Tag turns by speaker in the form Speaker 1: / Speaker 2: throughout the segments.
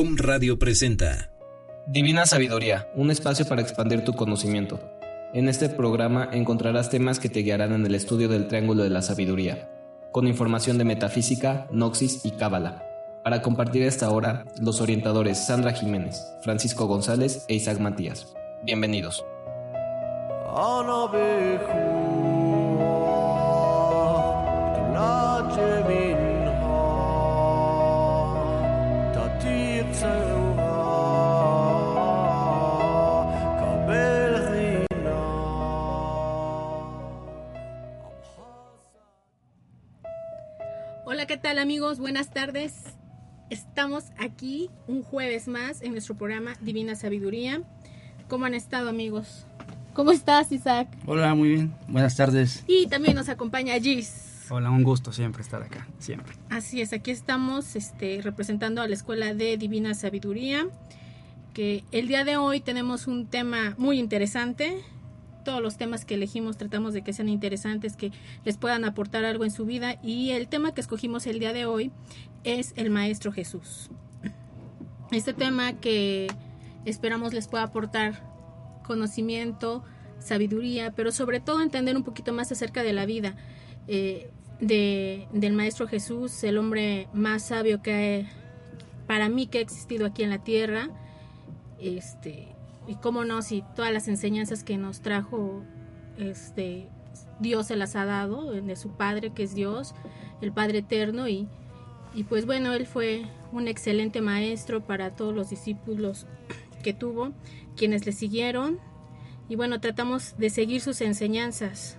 Speaker 1: Om Radio presenta
Speaker 2: Divina Sabiduría, un espacio para expandir tu conocimiento. En este programa encontrarás temas que te guiarán en el estudio del Triángulo de la Sabiduría, con información de metafísica, noxis y cábala. Para compartir esta hora, los orientadores Sandra Jiménez, Francisco González e Isaac Matías. Bienvenidos.
Speaker 3: Tal amigos? Buenas tardes. Estamos aquí un jueves más en nuestro programa Divina Sabiduría. ¿Cómo han estado amigos? ¿Cómo estás, Isaac?
Speaker 4: Hola, muy bien. Buenas tardes.
Speaker 3: Y también nos acompaña Gis.
Speaker 4: Hola, un gusto siempre estar acá, siempre.
Speaker 3: Así es, aquí estamos este, representando a la Escuela de Divina Sabiduría, que el día de hoy tenemos un tema muy interesante. Todos los temas que elegimos tratamos de que sean interesantes, que les puedan aportar algo en su vida. Y el tema que escogimos el día de hoy es el Maestro Jesús. Este tema que esperamos les pueda aportar conocimiento, sabiduría, pero sobre todo entender un poquito más acerca de la vida eh, de, del Maestro Jesús, el hombre más sabio que para mí que ha existido aquí en la tierra, este, y cómo no, si todas las enseñanzas que nos trajo, este, Dios se las ha dado, de su Padre que es Dios, el Padre Eterno, y, y pues bueno, él fue un excelente maestro para todos los discípulos que tuvo, quienes le siguieron. Y bueno, tratamos de seguir sus enseñanzas.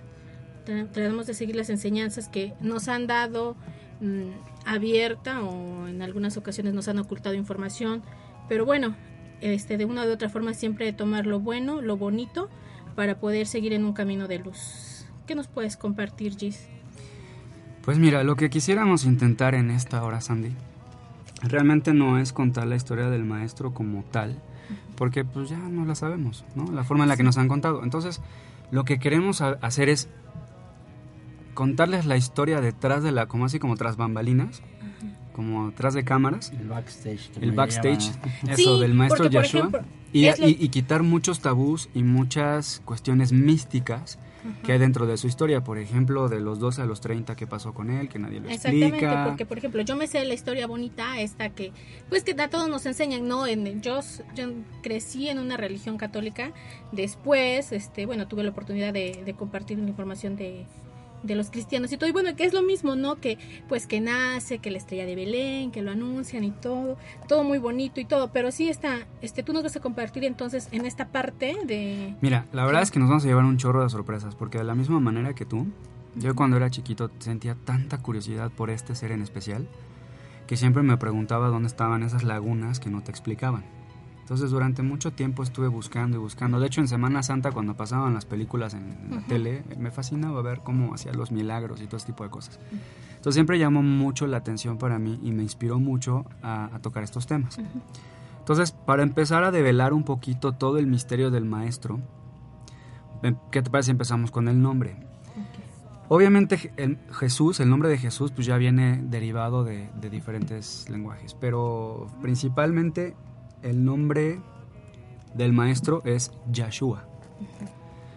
Speaker 3: Tratamos de seguir las enseñanzas que nos han dado mmm, abierta o en algunas ocasiones nos han ocultado información. Pero bueno, este, de una u otra forma siempre tomar lo bueno, lo bonito, para poder seguir en un camino de luz. ¿Qué nos puedes compartir, Gis?
Speaker 4: Pues mira, lo que quisiéramos intentar en esta hora, Sandy, realmente no es contar la historia del maestro como tal, porque pues ya no la sabemos, ¿no? La forma en la que nos han contado. Entonces, lo que queremos hacer es contarles la historia detrás de la, como así como tras bambalinas, como tras de cámaras.
Speaker 5: El backstage.
Speaker 4: El backstage,
Speaker 5: llama.
Speaker 4: eso,
Speaker 3: Sí,
Speaker 4: del maestro
Speaker 3: porque, por
Speaker 4: Yeshua.
Speaker 3: ejemplo,
Speaker 4: y,
Speaker 3: lo-
Speaker 4: y- y quitar muchos tabús y muchas cuestiones místicas que hay dentro de su historia. Por ejemplo, de los 12 a los 30 que pasó con él, que nadie lo
Speaker 3: Exactamente,
Speaker 4: explica.
Speaker 3: porque por ejemplo, yo me sé la historia bonita esta que, pues que a todos nos enseñan, ¿no? En, yo, yo crecí en una religión católica, después, este, bueno, tuve la oportunidad de, de compartir información de, de los cristianos y todo, y bueno, que es lo mismo, ¿no? Que pues que nace, que la estrella de Belén, que lo anuncian y todo, todo muy bonito y todo, pero sí está, este, tú nos vas a compartir entonces en esta parte de...
Speaker 4: Mira, la verdad es que nos vamos a llevar un chorro de sorpresas, porque de la misma manera que tú, yo cuando era chiquito sentía tanta curiosidad por este ser en especial, que siempre me preguntaba dónde estaban esas lagunas que no te explicaban. Entonces durante mucho tiempo estuve buscando y buscando. De hecho en Semana Santa cuando pasaban las películas en, en la
Speaker 3: Ujú.
Speaker 4: tele, me fascinaba ver cómo hacía los milagros y todo ese tipo de cosas. Entonces siempre llamó mucho la atención para mí y me inspiró mucho a, a tocar estos temas. Entonces, para empezar a develar un poquito todo el misterio del maestro, em, ¿qué te parece si empezamos con el nombre? Obviamente el Jesús, el nombre de Jesús, pues ya viene derivado de, de diferentes lenguajes, pero principalmente el nombre del maestro es Yahshua.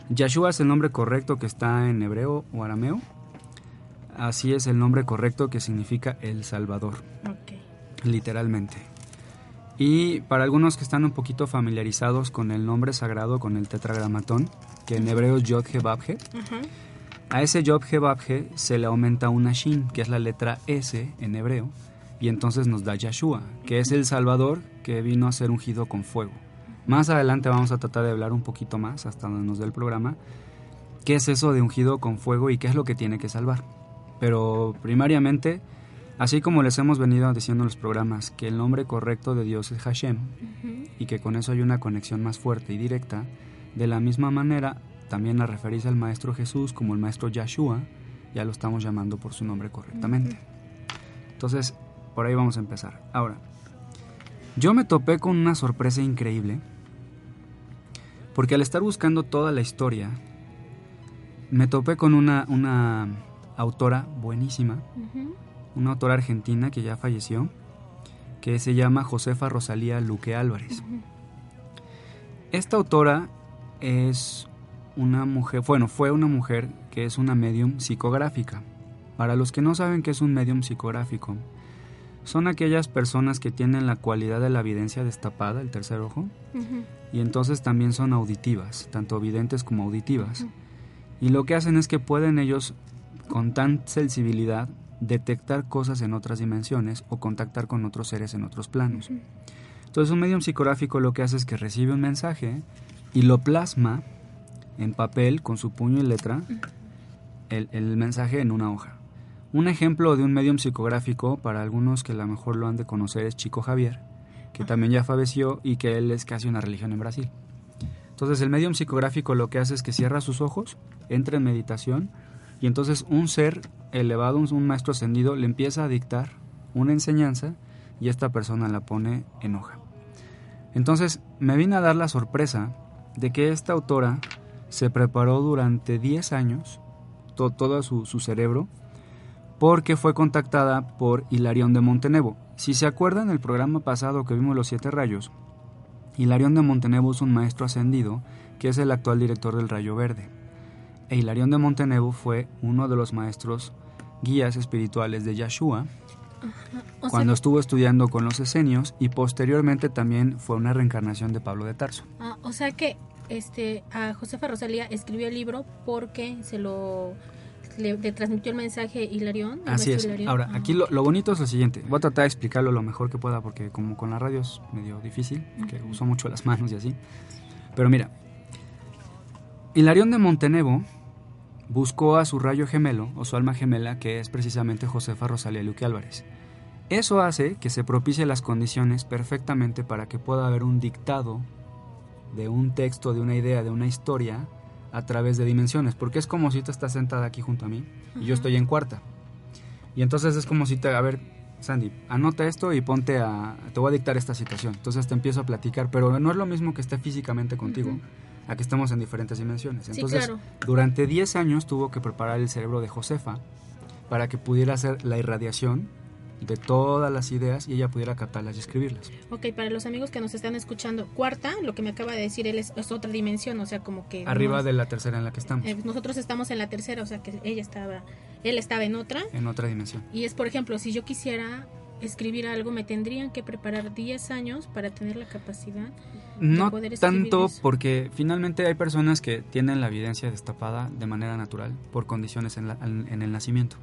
Speaker 4: Yahshua es el nombre correcto que está en hebreo o arameo. Así es el nombre correcto que significa el Salvador
Speaker 3: Ok.
Speaker 4: literalmente. Y para algunos que están un poquito familiarizados con el nombre sagrado, con el tetragramatón, que en hebreo es Yod He a ese Yod He se le aumenta una Shin, que es la letra S en hebreo, y entonces nos da Yahshua, que es el Salvador que vino a ser ungido con fuego. Más adelante vamos a tratar de hablar un poquito más, hasta donde nos dé el programa, qué es eso de ungido con fuego y qué es lo que tiene que salvar. Pero primariamente, así como les hemos venido diciendo en los programas, que el nombre correcto de Dios es Hashem y que con eso hay una conexión más fuerte y directa, de la misma manera también a referirse al Maestro Jesús como el Maestro Yahshua, ya lo estamos llamando por su nombre correctamente. Entonces, por ahí vamos a empezar. Ahora, yo me topé con una sorpresa increíble, porque al estar buscando toda la historia, me topé con una, una autora buenísima, una autora argentina que ya falleció, que se llama Josefa Rosalía Luque Álvarez. Esta autora es una mujer, bueno, fue una mujer que es una medium psicográfica. Para los que no saben qué es un medium psicográfico, son aquellas personas que tienen la cualidad de la evidencia destapada, el tercer ojo, y entonces también son auditivas, tanto videntes como auditivas. Y lo que hacen es que pueden ellos, con tan sensibilidad, detectar cosas en otras dimensiones o contactar con otros seres en otros planos. Entonces un medium psicográfico lo que hace es que recibe un mensaje y lo plasma en papel con su puño y letra el, el mensaje en una hoja. Un ejemplo de un medium psicográfico, para algunos que a lo mejor lo han de conocer, es Chico Javier, que también ya falleció y que él es casi una religión en Brasil. Entonces el medium psicográfico lo que hace es que cierra sus ojos, entra en meditación y entonces un ser elevado, un maestro ascendido, le empieza a dictar una enseñanza y esta persona la pone en hoja. Entonces me vine a dar la sorpresa de que esta autora se preparó durante 10 años, todo su, su cerebro, porque fue contactada por Hilarión de Montenevo. Si se acuerdan el programa pasado que vimos los siete rayos, Hilarión de Montenevo es un maestro ascendido que es el actual director del Rayo Verde. E Hilarión de Montenevo fue uno de los maestros guías espirituales de Yahshua cuando estuvo estudiando con los esenios y posteriormente también fue una reencarnación de Pablo de Tarso.
Speaker 3: Ah, o sea que este a Josefa Rosalía escribió el libro porque se lo le, transmitió el mensaje Hilarión.
Speaker 4: Así es. Ahora, aquí lo, bonito es lo siguiente. Voy a tratar de explicarlo lo mejor que pueda porque como con la radio es medio difícil, que uso mucho las manos y así. Pero mira, Hilarión de Montenevo buscó a su rayo gemelo o su alma gemela, que es precisamente Josefa Rosalía Luque Álvarez. Eso hace que se propicie las condiciones perfectamente para que pueda haber un dictado de un texto, de una idea, de una historia a través de dimensiones, porque es como si tú estás sentada aquí junto a mí y yo estoy en cuarta. Y entonces es como si te, a ver, Sandy, anota esto y ponte a, te voy a dictar esta situación. Entonces te empiezo a platicar, pero no es lo mismo que esté físicamente contigo a que estemos en diferentes dimensiones. Entonces, durante 10 años tuvo que preparar el cerebro de Josefa para que pudiera hacer la irradiación de todas las ideas y ella pudiera captarlas y escribirlas.
Speaker 3: Ok, para los amigos que nos están escuchando, cuarta, lo que me acaba de decir él es, otra dimensión, o sea, como que...
Speaker 4: Arriba de la tercera en la que estamos.
Speaker 3: Eh, nosotros estamos en la tercera, o sea, que ella estaba, él estaba en otra.
Speaker 4: En otra dimensión.
Speaker 3: Y es, por ejemplo, si yo quisiera escribir algo, me tendrían que preparar 10 años para tener la capacidad.
Speaker 4: No tanto porque finalmente hay personas que tienen la evidencia destapada de manera natural por condiciones en, en el nacimiento.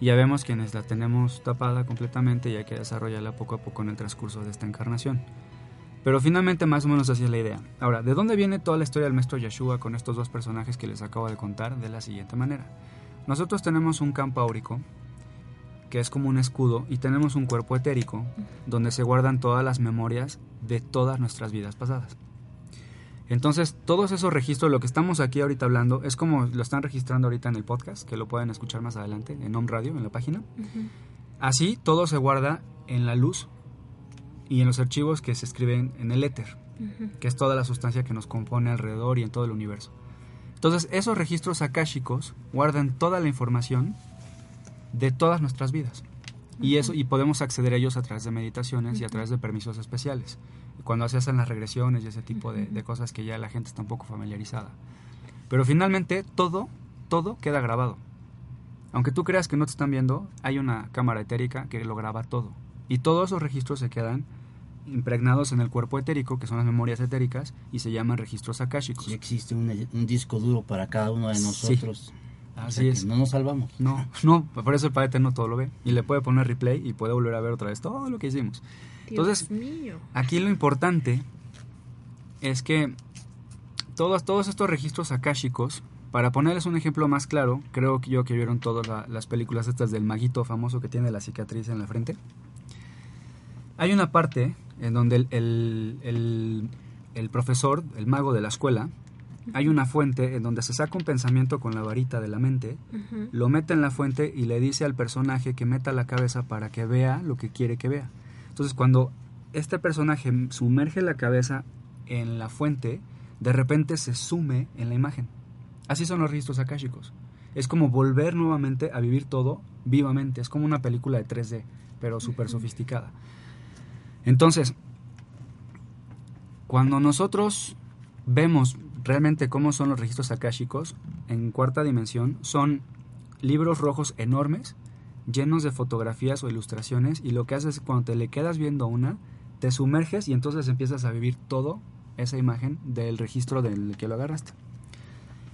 Speaker 4: Ya vemos quienes la tenemos tapada completamente y hay que desarrollarla poco a poco en el transcurso de esta encarnación. Pero finalmente más o menos así es la idea. Ahora, ¿de dónde viene toda la historia del maestro Yeshua con estos dos personajes que les acabo de contar? De la siguiente manera. Nosotros tenemos un campo áurico que es como un escudo, y tenemos un cuerpo etérico, donde se guardan todas las memorias de todas nuestras vidas pasadas. Entonces, todos esos registros, lo que estamos aquí ahorita hablando, es como lo están registrando ahorita en el podcast, que lo pueden escuchar más adelante en Home Radio, en la página. Así, todo se guarda en la luz y en los archivos que se escriben en el éter, que es toda la sustancia que nos compone alrededor y en todo el universo. Entonces, esos registros akáshicos guardan toda la información de todas nuestras vidas. Y eso y podemos acceder a ellos a través de meditaciones y a través de permisos especiales. Cuando se hacen las regresiones y ese tipo de, cosas que ya la gente está un poco familiarizada. Pero finalmente todo, todo queda grabado. Aunque tú creas que no te están viendo, hay una cámara etérica que lo graba todo. Y todos esos registros se quedan impregnados en el cuerpo etérico, que son las memorias etéricas, y se llaman registros akáshicos.
Speaker 1: Sí existe un, disco duro para cada uno de nosotros.
Speaker 4: Así es.
Speaker 1: No nos salvamos.
Speaker 4: No, no, por eso el Padre Eterno todo lo ve. Y le puede poner replay y puede volver a ver otra vez todo lo que hicimos. Entonces, aquí lo importante es que todos, todos estos registros akáshicos, para ponerles un ejemplo más claro, creo que yo que vieron todas las películas estas del maguito famoso que tiene la cicatriz en la frente. Hay una parte en donde el, el, el profesor, el mago de la escuela, hay una fuente en donde se saca un pensamiento con la varita de la mente, lo mete en la fuente y le dice al personaje que meta la cabeza para que vea lo que quiere que vea. Entonces cuando este personaje sumerge la cabeza en la fuente, de repente se sume en la imagen. Así son los registros akáshicos. Es como volver nuevamente a vivir todo vivamente. Es como una película de 3D, pero súper sofisticada. Entonces, cuando nosotros vemos realmente cómo son los registros akáshicos en cuarta dimensión, son libros rojos enormes, llenos de fotografías o ilustraciones, y lo que haces es cuando te le quedas viendo una, te sumerges y entonces empiezas a vivir todo esa imagen del registro del que lo agarraste.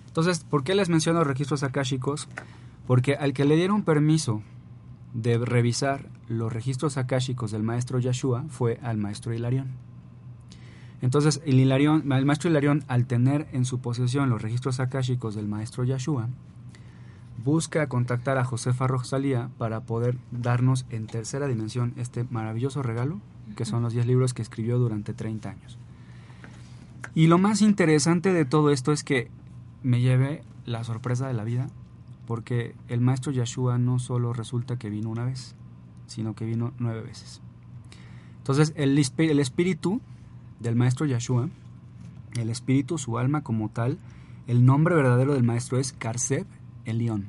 Speaker 4: Entonces, ¿por qué les menciono registros akáshicos? Porque al que le dieron permiso de revisar los registros akáshicos del maestro Yeshua fue al maestro Hilarión. Entonces, el, el maestro Hilarión, al tener en su posesión los registros akáshicos del maestro Yeshua, busca contactar a Josefa Rosalía para poder darnos en tercera dimensión este maravilloso regalo, que son los 10 libros que escribió durante 30 años. Y lo más interesante de todo esto es que me lleve la sorpresa de la vida, porque el maestro Yeshua no solo resulta que vino una vez, sino que vino nueve veces. Entonces, el, el espíritu del maestro Yeshua, el espíritu, su alma como tal, el nombre verdadero del maestro es Karseb Elión.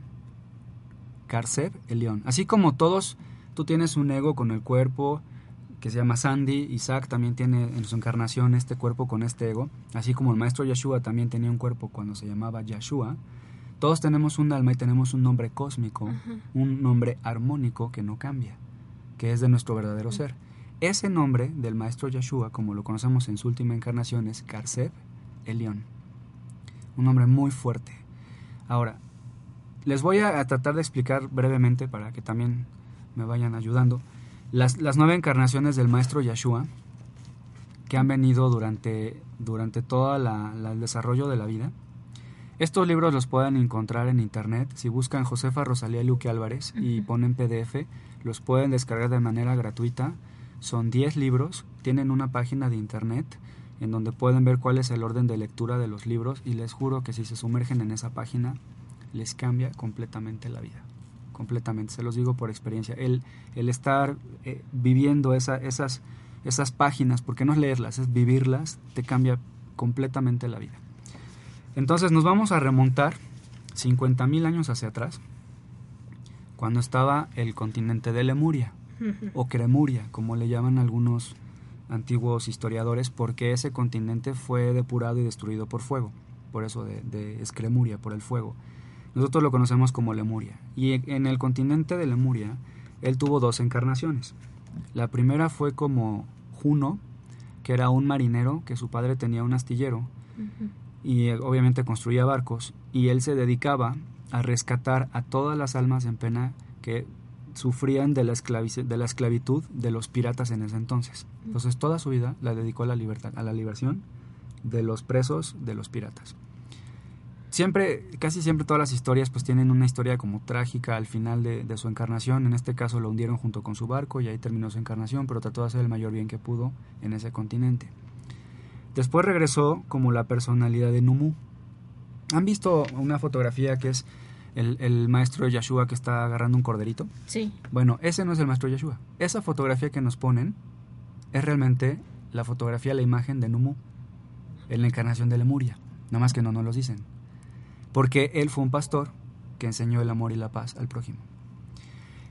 Speaker 4: Karseb Elión. Así como todos, tú tienes un ego con el cuerpo que se llama Sandy, Isaac también tiene en su encarnación este cuerpo con este ego, así como el maestro Yeshua también tenía un cuerpo cuando se llamaba Yeshua. Todos tenemos un alma y tenemos un nombre cósmico, un nombre armónico que no cambia, que es de nuestro verdadero ser. Ese nombre del maestro Yeshua, como lo conocemos en su última encarnación, es Karseb Elión. Un nombre muy fuerte. Ahora, les voy a, tratar de explicar brevemente para que también me vayan ayudando. Las, nueve encarnaciones del maestro Yeshua, que han venido durante, durante todo el desarrollo de la vida. Estos libros los pueden encontrar en internet. Si buscan Josefa Rosalía Luque Álvarez y ponen PDF, los pueden descargar de manera gratuita son 10 libros, tienen una página de internet en donde pueden ver cuál es el orden de lectura de los libros y les juro que si se sumergen en esa página les cambia completamente la vida. Completamente, se los digo por experiencia. El, el estar eh, viviendo esa, esas, esas páginas, porque no es leerlas, es vivirlas, te cambia completamente la vida. Entonces nos vamos a remontar 50.000 años hacia atrás, cuando estaba el continente de Lemuria o Cremuria, como le llaman algunos antiguos historiadores, porque ese continente fue depurado y destruido por fuego, por eso de, de Escremuria, por el fuego. Nosotros lo conocemos como Lemuria. Y en el continente de Lemuria, él tuvo dos encarnaciones. La primera fue como Juno, que era un marinero, que su padre tenía un astillero, y eh, obviamente construía barcos, y él se dedicaba a rescatar a todas las almas en pena que sufrían de la, de la esclavitud de los piratas en ese entonces. Entonces toda su vida la dedicó a la libertad, a la liberación de los presos de los piratas. Siempre, casi siempre todas las historias pues tienen una historia como trágica al final de, de, su encarnación. En este caso lo hundieron junto con su barco y ahí terminó su encarnación, pero trató de hacer el mayor bien que pudo en ese continente. Después regresó como la personalidad de Numu. ¿Han visto una fotografía que es el, el, maestro Yeshua que está agarrando un corderito.
Speaker 3: Sí.
Speaker 4: Bueno, ese no es el maestro Yeshua. Esa fotografía que nos ponen es realmente la fotografía, la imagen de Numu, en la encarnación de Lemuria. Nada más que no nos lo dicen. Porque él fue un pastor que enseñó el amor y la paz al prójimo.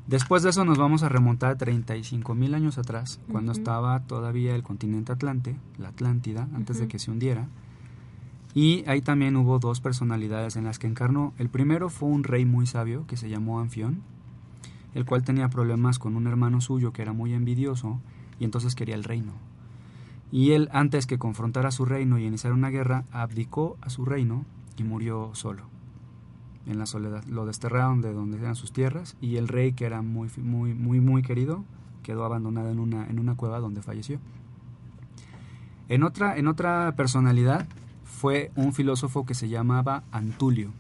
Speaker 4: Después de eso nos vamos a remontar 35 mil años atrás, cuando estaba todavía el continente Atlante, la Atlántida, antes de que se hundiera y ahí también hubo dos personalidades en las que encarnó. El primero fue un rey muy sabio que se llamó Anfión, el cual tenía problemas con un hermano suyo que era muy envidioso y entonces quería el reino. Y él, antes que confrontara a su reino y iniciar una guerra, abdicó a su reino y murió solo, en la soledad. Lo desterraron de donde eran sus tierras y el rey, que era muy, muy, muy, muy querido, quedó abandonado en una, en una cueva donde falleció. En otra, en otra personalidad fue un filósofo que se llamaba Antulio.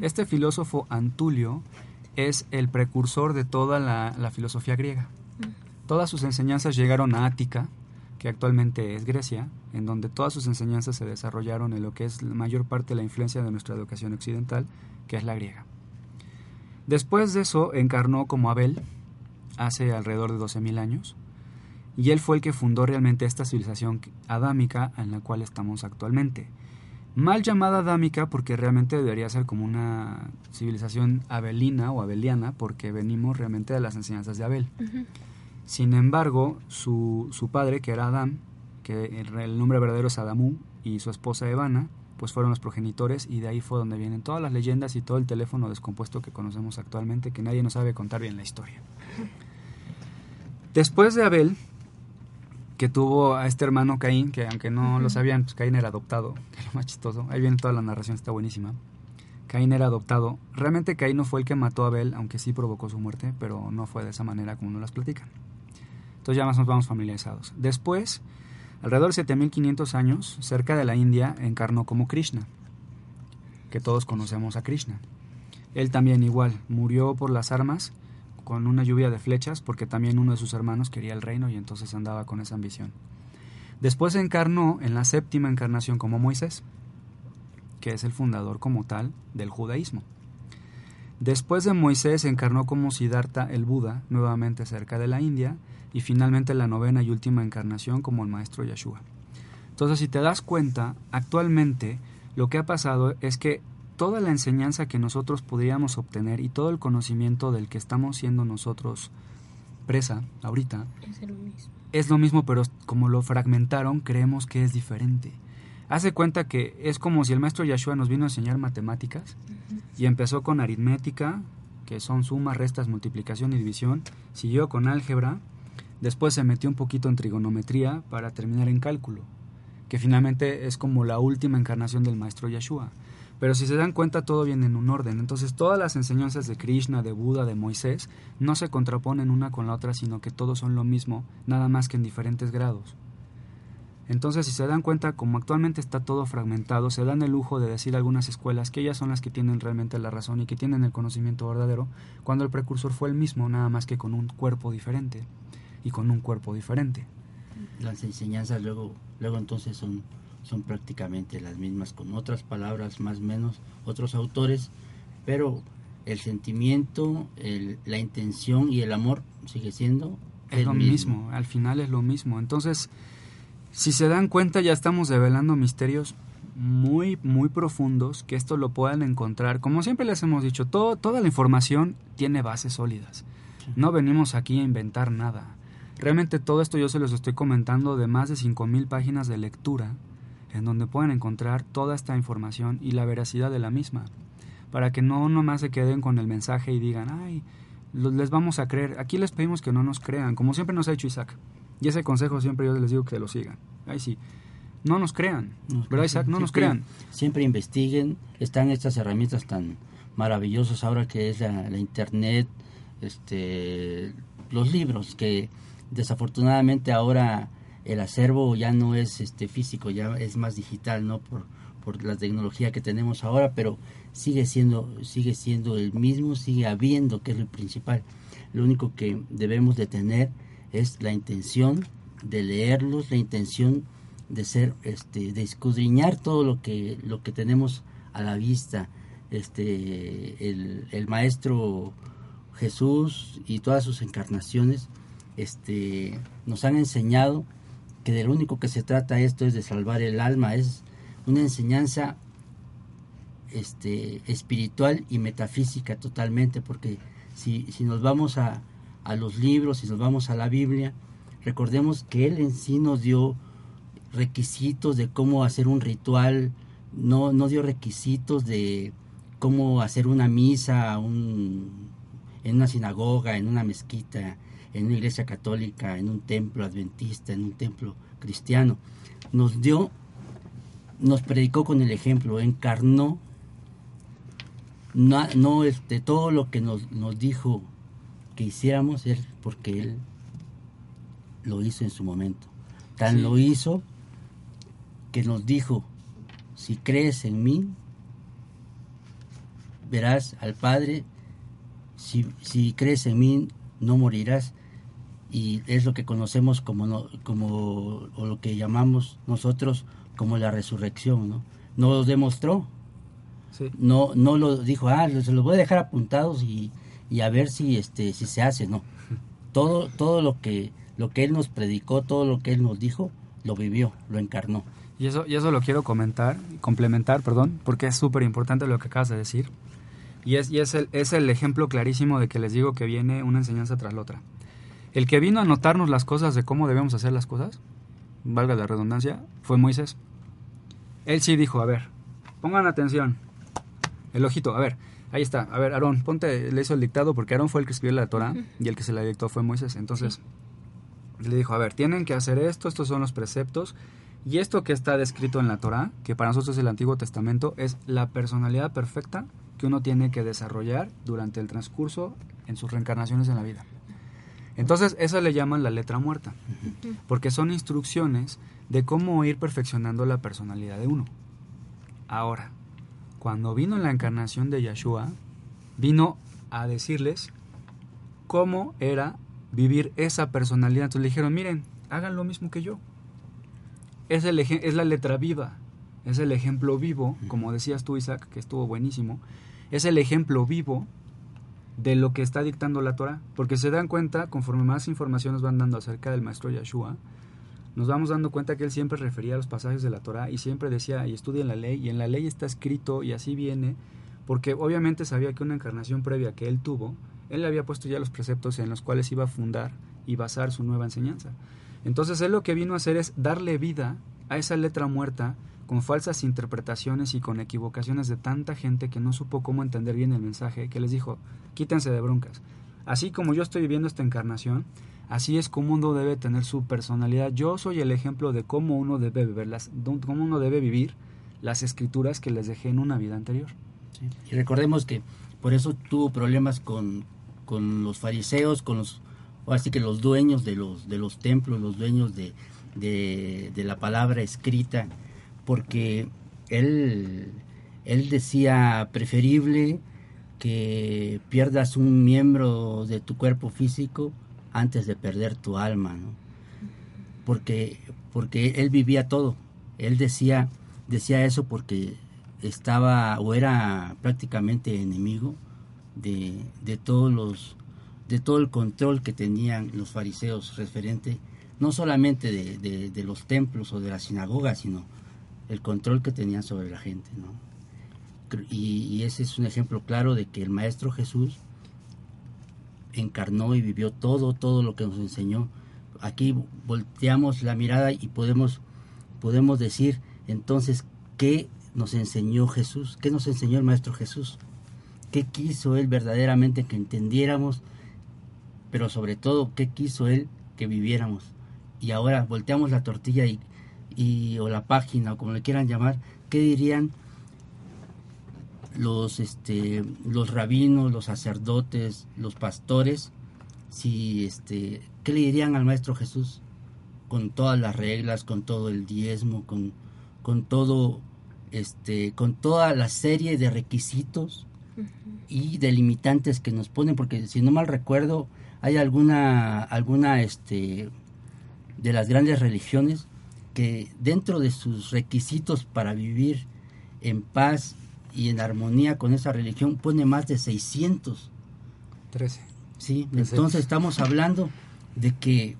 Speaker 4: Este filósofo Antulio es el precursor de toda la, filosofía griega. Todas sus enseñanzas llegaron a Ática, que actualmente es Grecia, en donde todas sus enseñanzas se desarrollaron en lo que es la mayor parte de la influencia de nuestra educación occidental, que es la griega. Después de eso encarnó como Abel, hace alrededor de 12.000 años, y él fue el que fundó realmente esta civilización adámica en la cual estamos actualmente mal llamada adámica porque realmente debería ser como una civilización abelina o abeliana porque venimos realmente de las enseñanzas de Abel. Sin embargo, su, su padre, que era Adán, que el, el nombre verdadero es Adamú, y su esposa Evana, pues fueron los progenitores y de ahí fue donde vienen todas las leyendas y todo el teléfono descompuesto que conocemos actualmente, que nadie nos sabe contar bien la historia. Después de Abel, que tuvo a este hermano Caín, que aunque no lo sabían, pues Caín era adoptado, que es lo más chistoso, ahí viene toda la narración, está buenísima. Caín era adoptado. Realmente Caín no fue el que mató a Abel, aunque sí provocó su muerte, pero no fue de esa manera como nos las platican. Entonces ya más nos vamos familiarizados. Después, alrededor de 7500 años, cerca de la India, encarnó como Krishna, que todos conocemos a Krishna. Él también igual, murió por las armas con una lluvia de flechas porque también uno de sus hermanos quería el reino y entonces andaba con esa ambición. Después encarnó en la séptima encarnación como Moisés que es el fundador como tal del judaísmo. Después de Moisés encarnó como Siddhartha el Buda, nuevamente cerca de la India, y finalmente la novena y última encarnación como el maestro Yeshua. Entonces, si te das cuenta, actualmente lo que ha pasado es que toda la enseñanza que nosotros podríamos obtener y todo el conocimiento del que estamos siendo nosotros presa ahorita
Speaker 3: Es lo mismo.
Speaker 4: es lo mismo, pero como lo fragmentaron, creemos que es diferente. Hace cuenta que es como si el maestro Yeshua nos vino a enseñar matemáticas y empezó con aritmética, que son sumas, restas, multiplicación y división, siguió con álgebra, después se metió un poquito en trigonometría para terminar en cálculo, que finalmente es como la última encarnación del maestro Yeshua. Pero si se dan cuenta todo viene en un orden, entonces todas las enseñanzas de Krishna, de Buda, de Moisés no se contraponen una con la otra, sino que todos son lo mismo, nada más que en diferentes grados. Entonces, si se dan cuenta, como actualmente está todo fragmentado, se dan el lujo de decir algunas escuelas que ellas son las que tienen realmente la razón y que tienen el conocimiento verdadero, cuando el precursor fue el mismo, nada más que con un cuerpo diferente y con un cuerpo diferente.
Speaker 1: Las enseñanzas luego, luego entonces son, son prácticamente las mismas, con otras palabras más o menos, otros autores, pero el sentimiento, el- la intención y el amor sigue siendo
Speaker 4: Es
Speaker 1: el
Speaker 4: lo mismo, al final es lo mismo. Entonces, si se dan cuenta, ya estamos develando misterios muy, muy profundos, que esto lo puedan encontrar. Como siempre les hemos dicho, todo, toda la información tiene bases sólidas. No venimos aquí a inventar nada. Realmente todo esto yo se los estoy comentando de más de 5.000 páginas de lectura, en donde pueden encontrar toda esta información y la veracidad de la misma, para que no nomás se queden con el mensaje y digan, ay, les vamos a creer. Aquí les pedimos que no nos crean, como siempre nos ha hecho Isaac. Y ese consejo siempre yo les digo que lo sigan. Ay, sí. No nos crean.
Speaker 1: Nos-
Speaker 4: ¿Verdad, Isaac? No nos crean.
Speaker 1: Siempre investiguen. Están estas herramientas tan maravillosas ahora que es la, la internet, este, los libros que desafortunadamente ahora el acervo ya no es este físico, ya es más digital, ¿no? Por, por la tecnología que tenemos ahora, pero sigue siendo sigue siendo el mismo, sigue habiendo, que es lo principal. Lo único que debemos de tener es la intención de leerlos, la intención de ser este de escudriñar todo lo que lo que tenemos a la vista este el, el maestro Jesús y todas sus encarnaciones este nos han enseñado que de lo único que se trata esto es de salvar el alma. Es una enseñanza este espiritual y metafísica totalmente porque si, si nos vamos a, a los libros si nos vamos a la Biblia recordemos que él en sí nos dio requisitos de cómo hacer un ritual, no, no dio requisitos de cómo hacer una misa un, en una sinagoga, en una mezquita, en una iglesia católica, en un templo adventista, en un templo cristiano. Nos dio, nos predicó con el ejemplo, encarnó no, no este, todo lo que nos, nos dijo que hiciéramos es porque él lo hizo en su momento. Tan
Speaker 4: Sí.
Speaker 1: lo hizo que nos dijo, si crees en mí, verás al Padre, si, si crees en mí, no morirás. Y es lo que conocemos como, no- como o lo que llamamos nosotros como la resurrección, ¿no? Nos lo demostró,
Speaker 4: Sí.
Speaker 1: no no lo dijo ah se los voy a dejar apuntados y, y a ver si este si se hace no todo todo lo que lo que él nos predicó todo lo que él nos dijo lo vivió lo encarnó
Speaker 4: Y eso, y eso lo quiero comentar, complementar, perdón, porque es súper importante lo que acabas de decir. Y, es, y es, el, es el ejemplo clarísimo de que les digo que viene una enseñanza tras la otra. El que vino a anotarnos las cosas de cómo debemos hacer las cosas, valga la redundancia, fue Moisés. Él sí dijo, a ver, pongan atención. El ojito, a ver, ahí está. A ver, Aarón, ponte, le hizo el dictado porque Aarón fue el que escribió la Torah y el que se la dictó fue Moisés. Entonces, le dijo, a ver, tienen que hacer esto, estos son los preceptos. Y esto que está descrito en la Torah, que para nosotros es el Antiguo Testamento, es la personalidad perfecta que uno tiene que desarrollar durante el transcurso en sus reencarnaciones en la vida. Entonces, eso le llaman la letra muerta, porque son instrucciones de cómo ir perfeccionando la personalidad de uno. Ahora, cuando vino la encarnación de Yeshua, vino a decirles cómo era vivir esa personalidad. Entonces le dijeron, miren, hagan lo mismo que yo. Es, el, es la letra viva, es el ejemplo vivo, como decías tú Isaac, que estuvo buenísimo, es el ejemplo vivo de lo que está dictando la Torah, porque se dan cuenta, conforme más información nos van dando acerca del maestro Yeshua, nos vamos dando cuenta que él siempre refería a los pasajes de la Torah y siempre decía, y estudien la ley, y en la ley está escrito, y así viene, porque obviamente sabía que una encarnación previa que él tuvo, él le había puesto ya los preceptos en los cuales iba a fundar y basar su nueva enseñanza. Entonces él lo que vino a hacer es darle vida a esa letra muerta con falsas interpretaciones y con equivocaciones de tanta gente que no supo cómo entender bien el mensaje, que les dijo, quítense de broncas. Así como yo estoy viviendo esta encarnación, así es como uno debe tener su personalidad. Yo soy el ejemplo de cómo uno debe las, cómo uno debe vivir las escrituras que les dejé en una vida anterior.
Speaker 1: Y recordemos que por eso tuvo problemas con, con los fariseos, con los, así que los dueños de los, de los templos, los dueños de, de la palabra escrita, porque él, él decía preferible que pierdas un miembro de tu cuerpo físico antes de perder tu alma, ¿no? Porque, porque él vivía todo. Él decía, decía eso porque estaba o era prácticamente enemigo de, de todos los de todo el control que tenían los fariseos referente no solamente de, de, de los templos o de las sinagogas, sino el control que tenían sobre la gente, ¿no? Y, ese es un ejemplo claro de que el Maestro Jesús encarnó y vivió todo, todo lo que nos enseñó. Aquí volteamos la mirada y podemos, podemos decir entonces qué nos enseñó Jesús, qué nos enseñó el Maestro Jesús, qué quiso Él verdaderamente que entendiéramos, pero sobre todo qué quiso Él que viviéramos. Y ahora volteamos la tortilla y y, o la página o como le quieran llamar, ¿qué dirían los, este, los rabinos, los sacerdotes, los pastores? Si, este, ¿Qué le dirían al Maestro Jesús? Con todas las reglas, con todo el diezmo, con, con todo, este, con toda la serie de requisitos y delimitantes que nos ponen, porque si no mal recuerdo, hay alguna, alguna, este, de las grandes religiones que dentro de sus requisitos para vivir en paz y en armonía con esa religión pone más de 600.
Speaker 4: 13.
Speaker 1: Sí, entonces estamos hablando de que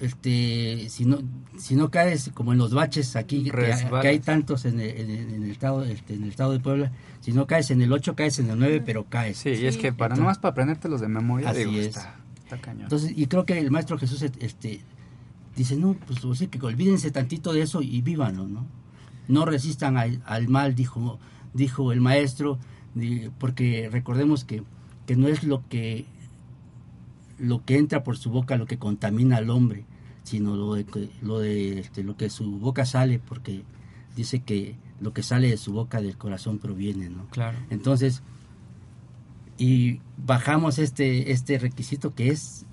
Speaker 1: este si no si no caes como en los baches aquí que, hay tantos en el, estado este, en el estado de Puebla si no caes en el 8 caes en el 9 pero caes
Speaker 4: sí, y es que para no más para aprenderte los de memoria
Speaker 1: así es. Está, cañón. entonces y creo que el maestro Jesús este dice, no, pues o que olvídense tantito de eso y vívanlo, ¿no? No resistan al, mal, dijo, dijo el maestro, porque recordemos que, que no es lo que, lo que entra por su boca lo que contamina al hombre, sino lo de, lo de este, lo que su boca sale, porque dice que lo que sale de su boca del corazón proviene, ¿no?
Speaker 4: Claro.
Speaker 1: Entonces, y bajamos este, este requisito que es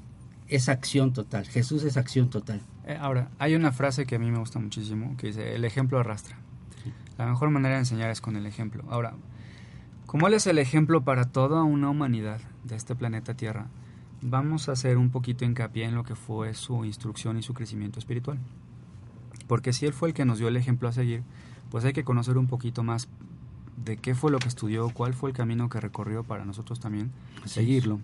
Speaker 1: es acción total. Jesús es acción total.
Speaker 4: Eh, ahora, hay una frase que a mí me gusta muchísimo que dice, el ejemplo arrastra. La mejor manera de enseñar es con el ejemplo. Ahora, como Él es el ejemplo para toda una humanidad de este planeta Tierra, vamos a hacer un poquito hincapié en lo que fue su instrucción y su crecimiento espiritual. Porque si Él fue el que nos dio el ejemplo a seguir, pues hay que conocer un poquito más de qué fue lo que estudió, cuál fue el camino que recorrió para nosotros también seguirlo.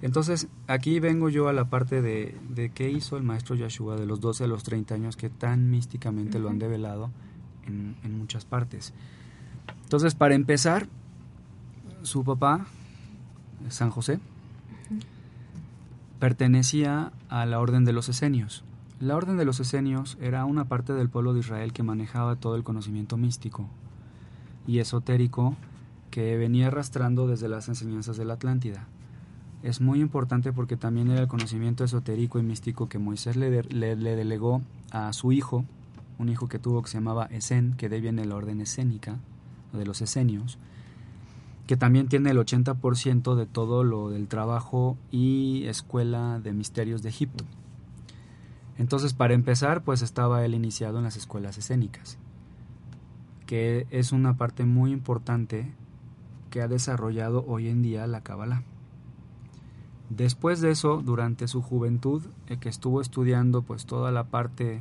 Speaker 4: Entonces, aquí vengo yo a la parte de, de, qué hizo el maestro Yeshua de los 12 a los 30 años que tan místicamente lo han develado en, en, muchas partes. Entonces, para empezar, su papá, San José, pertenecía a la orden de los esenios. La orden de los esenios era una parte del pueblo de Israel que manejaba todo el conocimiento místico y esotérico que venía arrastrando desde las enseñanzas de la Atlántida. Es muy importante porque también era el conocimiento esotérico y místico que Moisés le, le, delegó a su hijo, un hijo que tuvo que se llamaba Esen, que de viene la orden escénica, de los esenios, que también tiene el 80% de todo lo del trabajo y escuela de misterios de Egipto. Entonces, para empezar, pues estaba él iniciado en las escuelas escénicas, que es una parte muy importante que ha desarrollado hoy en día la Kabbalah. Después de eso, durante su juventud, eh, que estuvo estudiando pues toda la parte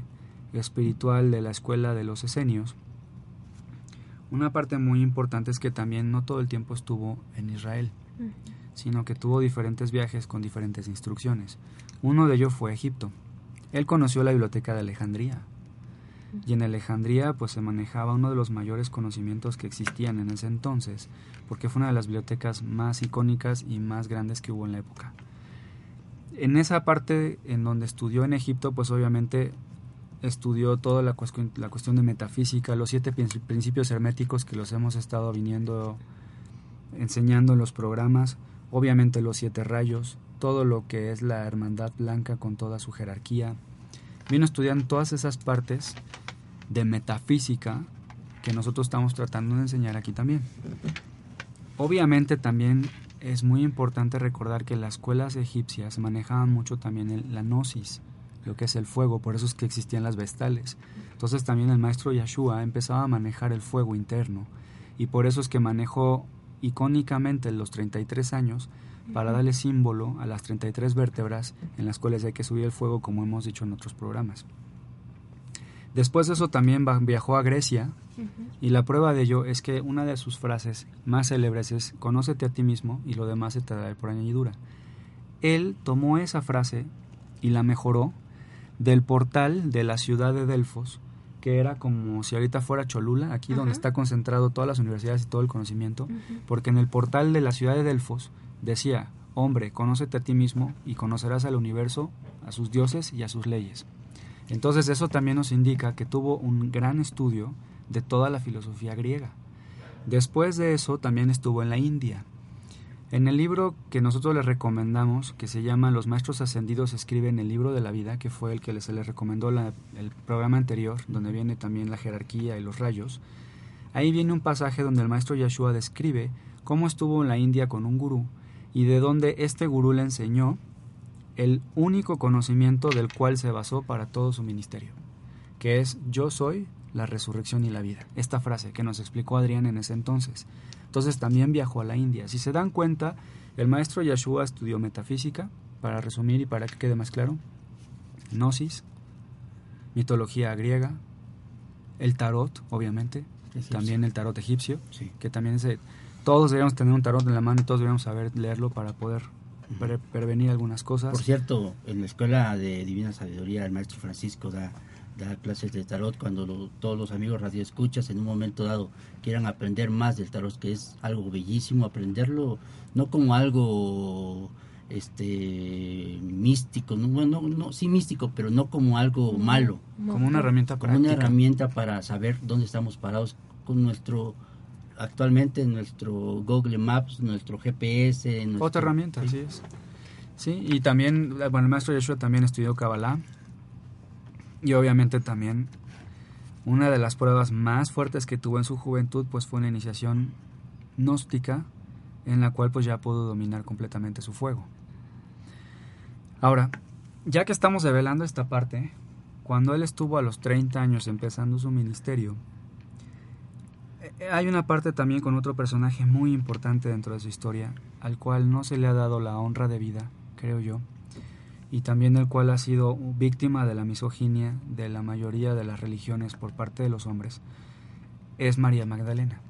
Speaker 4: espiritual de la escuela de los esenios, una parte muy importante es que también no todo el tiempo estuvo en Israel, sino que tuvo diferentes viajes con diferentes instrucciones. Uno de ellos fue a Egipto. Él conoció la biblioteca de Alejandría. Y en Alejandría pues se manejaba uno de los mayores conocimientos que existían en ese entonces, porque fue una de las bibliotecas más icónicas y más grandes que hubo en la época. En esa parte en donde estudió en Egipto, pues obviamente estudió toda la, cuestión, la cuestión de metafísica, los siete principios herméticos que los hemos estado viniendo enseñando en los programas, obviamente los siete rayos, todo lo que es la hermandad blanca con toda su jerarquía. Vino estudiando todas esas partes de metafísica que nosotros estamos tratando de enseñar aquí también. Obviamente también es muy importante recordar que las escuelas egipcias manejaban mucho también la gnosis, lo que es el fuego, por eso es que existían las vestales. Entonces también el maestro Yeshua empezaba a manejar el fuego interno y por eso es que manejó icónicamente los 33 años para darle símbolo a las 33 vértebras en las cuales hay que subir el fuego como hemos dicho en otros programas. Después de eso también viajó a Grecia y la prueba de ello es que una de sus frases más célebres es conócete a ti mismo y lo demás se te dará por añadidura. Él tomó esa frase y la mejoró del portal de la ciudad de Delfos, que era como si ahorita fuera Cholula, aquí donde está concentrado todas las universidades y todo el conocimiento, porque en el portal de la ciudad de Delfos decía, hombre, conócete a ti mismo y conocerás al universo, a sus dioses y a sus leyes. Entonces eso también nos indica que tuvo un gran estudio de toda la filosofía griega. Después de eso también estuvo en la India, en el libro que nosotros les recomendamos, que se llama Los Maestros Ascendidos escriben el libro de la vida, que fue el que se les recomendó el programa anterior, donde viene también la jerarquía y los rayos, ahí viene un pasaje donde el maestro Yeshua describe cómo estuvo en la India con un gurú y de donde este gurú le enseñó el único conocimiento del cual se basó para todo su ministerio, que es yo soy la resurrección y la vida. Esta frase que nos explicó Adrián en ese entonces. Entonces también viajó a la India. Si se dan cuenta, el maestro Yeshua estudió metafísica, para resumir y para que quede más claro, gnosis, mitología griega, el tarot, obviamente, también el tarot egipcio, que también es, todos debemos tener un tarot en la mano y todos debemos saber leerlo para poder prevenir algunas cosas.
Speaker 1: Por cierto, en la escuela de Divina Sabiduría el maestro Francisco da clases de tarot cuando todos los amigos radioescuchas en un momento dado quieran aprender más del tarot, que es algo bellísimo aprenderlo, no como algo este místico, no, bueno, no, sí místico, pero no como algo malo.
Speaker 4: Como una herramienta
Speaker 1: Como una herramienta para saber dónde estamos parados con nuestro actualmente nuestro Google Maps, nuestro GPS.
Speaker 4: Otra herramienta, así es. Sí, y también, bueno, el maestro Yeshua también estudió Kabbalah, y obviamente también una de las pruebas más fuertes que tuvo en su juventud pues fue una iniciación gnóstica en la cual pues ya pudo dominar completamente su fuego. Ahora, ya que estamos develando esta parte, cuando él estuvo a los 30 años empezando su ministerio, hay una parte también con otro personaje muy importante dentro de su historia, al cual no se le ha dado la honra de vida, creo yo, y también el cual ha sido víctima de la misoginia de la mayoría de las religiones por parte de los hombres, es María Magdalena.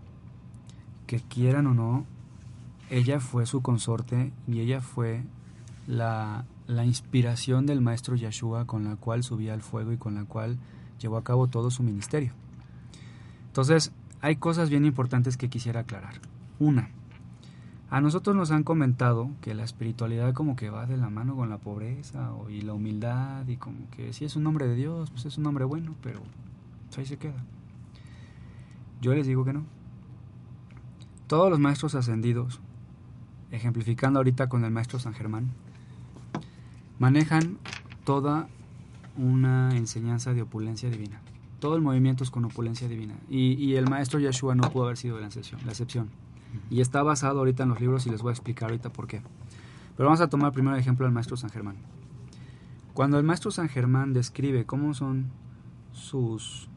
Speaker 4: Que quieran o no, ella fue su consorte y ella fue la, la inspiración del maestro Yeshua con la cual subía al fuego y con la cual llevó a cabo todo su ministerio. Entonces, hay cosas bien importantes que quisiera aclarar. Una, A nosotros nos han comentado que la espiritualidad como que va de la mano con la pobreza y la humildad y como que si es un nombre de Dios, pues es un nombre bueno, pero pues ahí se queda. Yo les digo que no. Todos los maestros ascendidos, ejemplificando ahorita con el maestro San Germán, manejan toda una enseñanza de opulencia divina. Todo el movimiento es con opulencia divina. Y, y el maestro Yeshua no pudo haber sido la excepción. La excepción. Y está basado ahorita en los libros y les voy a explicar ahorita por qué. Pero vamos a tomar primero el ejemplo del maestro San Germán. Cuando el maestro San Germán describe cómo son sus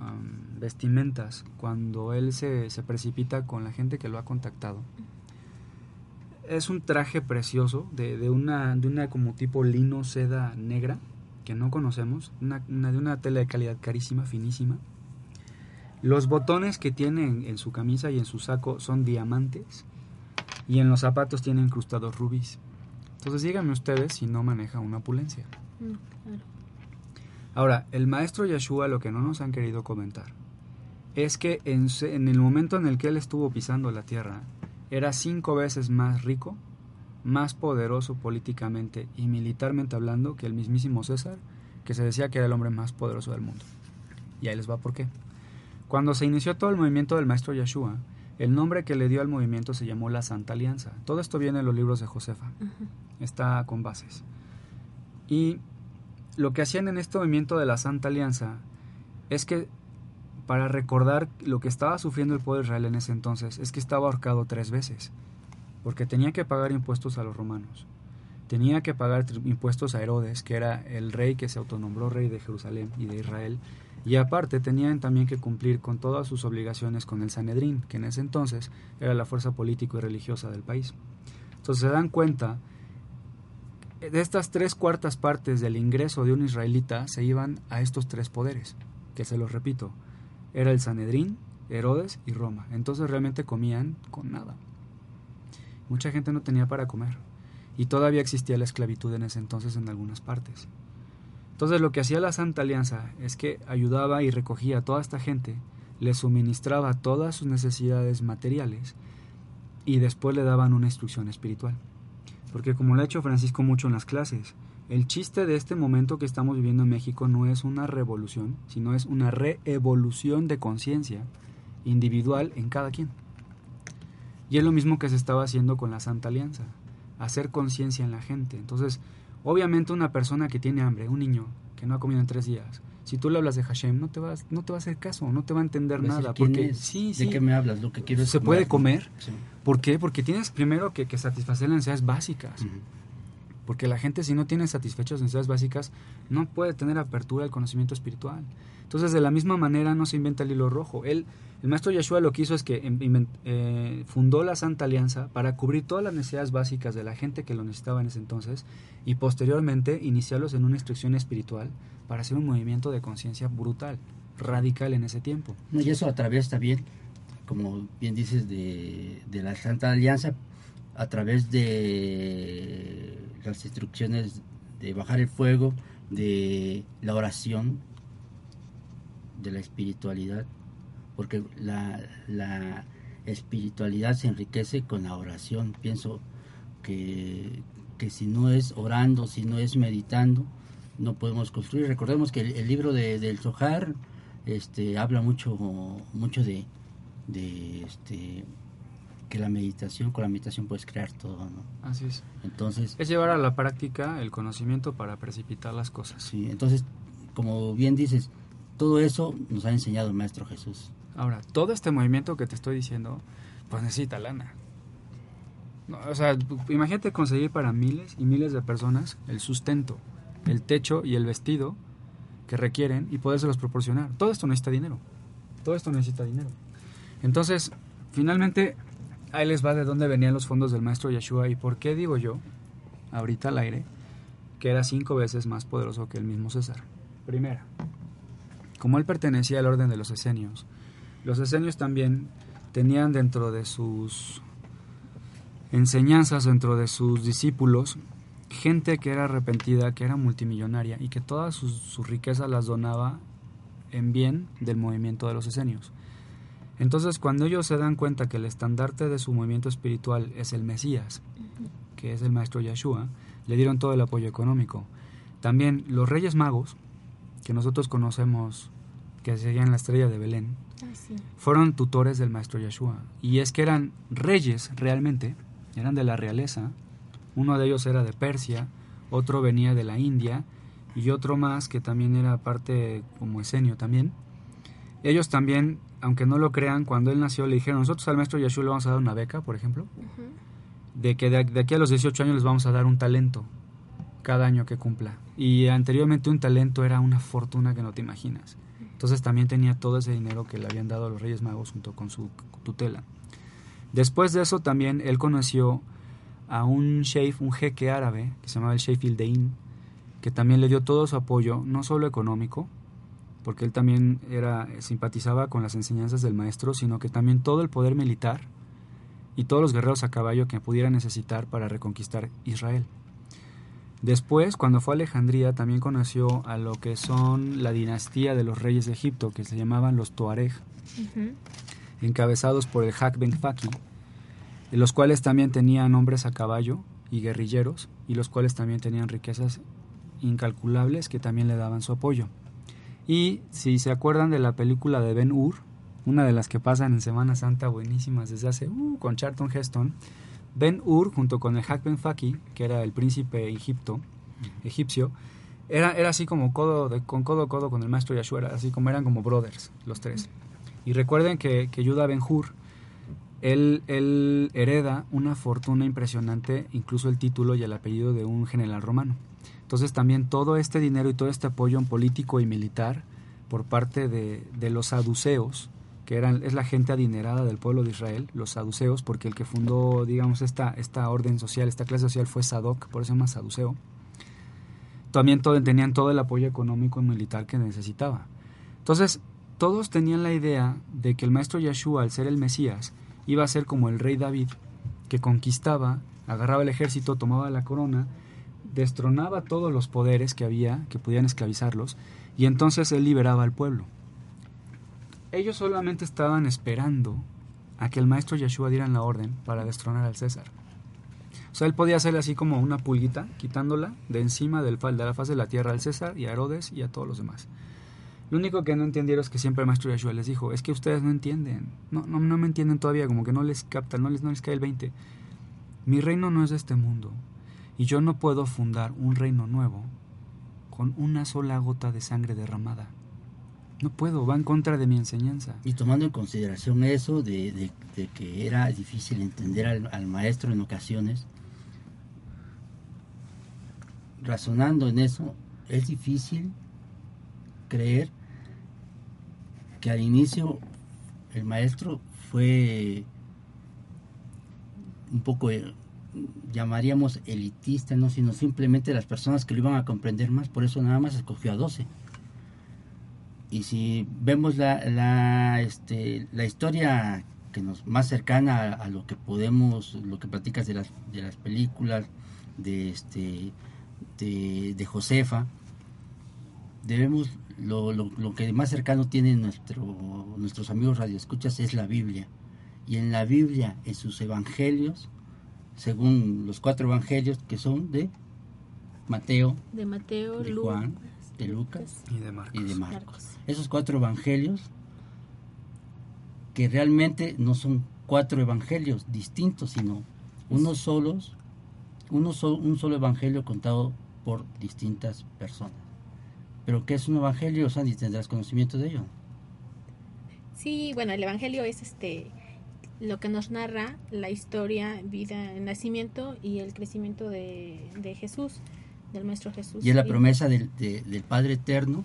Speaker 4: um, vestimentas cuando él se, se precipita con la gente que lo ha contactado, es un traje precioso de, de, una, de una como tipo lino seda negra que no conocemos, una, una, de una tela de calidad carísima, finísima. Los botones que tiene en, en, su camisa y en su saco son diamantes y en los zapatos tiene incrustados rubíes. Entonces díganme ustedes si no maneja una opulencia.
Speaker 3: No, claro.
Speaker 4: Ahora, el maestro Yeshua lo que no nos han querido comentar es que en, en el momento en el que él estuvo pisando la tierra, era cinco veces más rico, más poderoso políticamente y militarmente hablando que el mismísimo César, que se decía que era el hombre más poderoso del mundo. Y ahí les va por qué. Cuando se inició todo el movimiento del maestro Yeshua, el nombre que le dio al movimiento se llamó la Santa Alianza. Todo esto viene en los libros de Josefa. Uh -huh. Está con bases. Y lo que hacían en este movimiento de la Santa Alianza es que para recordar lo que estaba sufriendo el pueblo de Israel en ese entonces, es que estaba ahorcado tres veces, porque tenía que pagar impuestos a los romanos, tenía que pagar impuestos a Herodes, que era el rey que se autonombró rey de Jerusalén y de Israel, y aparte tenían también que cumplir con todas sus obligaciones con el Sanedrín, que en ese entonces era la fuerza político y religiosa del país. Entonces se dan cuenta de estas tres cuartas partes del ingreso de un israelita se iban a estos tres poderes, que se los repito, era el Sanedrín, Herodes y Roma. Entonces realmente comían con nada. Mucha gente no tenía para comer. Y todavía existía la esclavitud en ese entonces en algunas partes. Entonces lo que hacía la Santa Alianza es que ayudaba y recogía a toda esta gente, les suministraba todas sus necesidades materiales y después le daban una instrucción espiritual. Porque como lo ha hecho Francisco mucho en las clases, el chiste de este momento que estamos viviendo en México no es una revolución, sino es una reevolución de conciencia individual en cada quien. Y es lo mismo que se estaba haciendo con la Santa Alianza, hacer conciencia en la gente. Entonces, obviamente una persona que tiene hambre, un niño que no ha comido en tres días, si tú le hablas de Hashem, no te, vas, no te va a hacer caso, no te va a entender nada. Porque,
Speaker 1: es?
Speaker 4: sí,
Speaker 1: ¿De
Speaker 4: sí,
Speaker 1: qué me hablas? Lo que quiero es
Speaker 4: ¿Se
Speaker 1: comer.
Speaker 4: puede comer?
Speaker 1: Sí.
Speaker 4: ¿Por qué? Porque tienes primero que, que satisfacer las necesidades básicas. Porque la gente si no tiene satisfechas sus necesidades básicas no puede tener apertura al conocimiento espiritual. Entonces de la misma manera no se inventa el hilo rojo. El maestro Yeshua lo que hizo es que eh, fundó la Santa Alianza para cubrir todas las necesidades básicas de la gente que lo necesitaba en ese entonces y posteriormente iniciarlos en una instrucción espiritual para hacer un movimiento de conciencia brutal, radical en ese tiempo.
Speaker 1: Y eso atraviesa también, como bien dices, de, de la Santa Alianza, a través de las instrucciones de bajar el fuego, de la oración, de la espiritualidad, porque la, la espiritualidad se enriquece con la oración. Pienso que, que si no es orando, si no es meditando, no podemos construir. Recordemos que el, el libro de, del Zohar este, habla mucho, mucho de, de este, que la meditación, con la meditación puedes crear todo, ¿no?
Speaker 4: Así es.
Speaker 1: Entonces,
Speaker 4: Es llevar a la práctica el conocimiento para precipitar las cosas.
Speaker 1: sí, entonces, como bien dices, todo eso nos ha enseñado el Maestro Jesús.
Speaker 4: Ahora, todo este movimiento que te estoy diciendo, pues necesita lana. No, o sea, imagínate conseguir para miles y miles de personas el sustento, el techo y el vestido que requieren y podérselos proporcionar. Todo esto necesita dinero. Todo esto necesita dinero. Entonces, finalmente, ahí les va de dónde venían los fondos del maestro Yeshua y por qué digo yo, ahorita al aire, que era cinco veces más poderoso que el mismo César. Primera, como él pertenecía al orden de los esenios, los esenios también tenían dentro de sus enseñanzas, dentro de sus discípulos, gente que era arrepentida, que era multimillonaria y que todas sus, sus riquezas las donaba en bien del movimiento de los esenios. Entonces, cuando ellos se dan cuenta que el estandarte de su movimiento espiritual es el Mesías, que es el maestro Yeshua, le dieron todo el apoyo económico. También los Reyes Magos, que nosotros conocemos que seguían la estrella de Belén,
Speaker 3: Ah, sí.
Speaker 4: fueron tutores del maestro Yeshua. Y es que eran reyes realmente, eran de la realeza. Uno de ellos era de Persia, otro venía de la India y otro más que también era parte como esenio también. Ellos también, aunque no lo crean, cuando él nació le dijeron, nosotros al maestro Yeshua le vamos a dar una beca, por ejemplo, de que de, de aquí a los 18 años les vamos a dar un talento cada año que cumpla. Y anteriormente un talento era una fortuna que no te imaginas. Entonces también tenía todo ese dinero que le habían dado los Reyes Magos junto con su tutela. Después de eso también él conoció a un sheikh, un jeque árabe, que se llamaba el Sheikh Ildein, que también le dio todo su apoyo, no solo económico, porque él también era simpatizaba con las enseñanzas del maestro, sino que también todo el poder militar y todos los guerreros a caballo que pudiera necesitar para reconquistar Israel. Después, cuando fue a Alejandría, también conoció a lo que son la dinastía de los reyes de Egipto, que se llamaban los Tuareg, encabezados por el Hak Ben Faki, los cuales también tenían hombres a caballo y guerrilleros, y los cuales también tenían riquezas incalculables que también le daban su apoyo. Y si se acuerdan de la película de Ben Hur, una de las que pasan en Semana Santa buenísimas desde hace, uh, con Charlton Heston, Ben Hur junto con el Hak Ben Faki, que era el príncipe Egipto, egipcio, era, era así como codo con codo a codo con el maestro Yahshua, así como eran como brothers los tres. Y recuerden que, que Yuda Ben Hur, él, él hereda una fortuna impresionante, incluso el título y el apellido de un general romano. Entonces también todo este dinero y todo este apoyo político y militar por parte de, de los saduceos, que es la gente adinerada del pueblo de Israel, los saduceos, porque el que fundó, digamos, esta, esta orden social, esta clase social fue Sadoc, por eso se llama saduceo. También tenían todo el apoyo económico y militar que necesitaba. Entonces, todos tenían la idea de que el maestro Yeshua, al ser el Mesías, iba a ser como el rey David, que conquistaba, agarraba el ejército, tomaba la corona, destronaba todos los poderes que había, que podían esclavizarlos, y entonces él liberaba al pueblo. Ellos solamente estaban esperando a que el maestro Yeshua diera la orden para destronar al César. O sea, él podía hacerle así como una pulguita, quitándola de encima del, de la faz de la tierra al César y a Herodes y a todos los demás. Lo único que no entendieron es que siempre el maestro Yeshua les dijo, es que ustedes no entienden, no, no, no me entienden todavía, como que no les captan, no les, no les cae el 20. Mi reino no es de este mundo y yo no puedo fundar un reino nuevo con una sola gota de sangre derramada. No puedo, va en contra de mi enseñanza.
Speaker 1: Y tomando en consideración eso de, de- de que era difícil entender al, al maestro en ocasiones, razonando en eso, es difícil creer que al inicio el maestro fue un poco, eh, llamaríamos elitista, no sino simplemente las personas que lo iban a comprender más, por eso nada más escogió a 12 y si vemos la, la, este, la historia que nos más cercana a, a lo que podemos lo que platicas de las de las películas de este de, de Josefa debemos lo, lo, lo que más cercano tienen nuestro, nuestros amigos radioescuchas es la Biblia y en la Biblia en sus evangelios según los cuatro evangelios que son de Mateo
Speaker 3: De Mateo,
Speaker 1: de Juan de Lucas
Speaker 4: Y de Marcos.
Speaker 1: y de Marcos. Esos cuatro evangelios que realmente no son cuatro evangelios distintos, sino unos solos, uno so- un solo evangelio contado por distintas personas. Pero ¿qué es un evangelio, Sandy? Tendrás conocimiento de ello.
Speaker 3: Sí, bueno, el Evangelio es este lo que nos narra la historia, vida, el nacimiento y el crecimiento de, de Jesús, del Maestro Jesús.
Speaker 1: Y es la promesa del, de- del Padre Eterno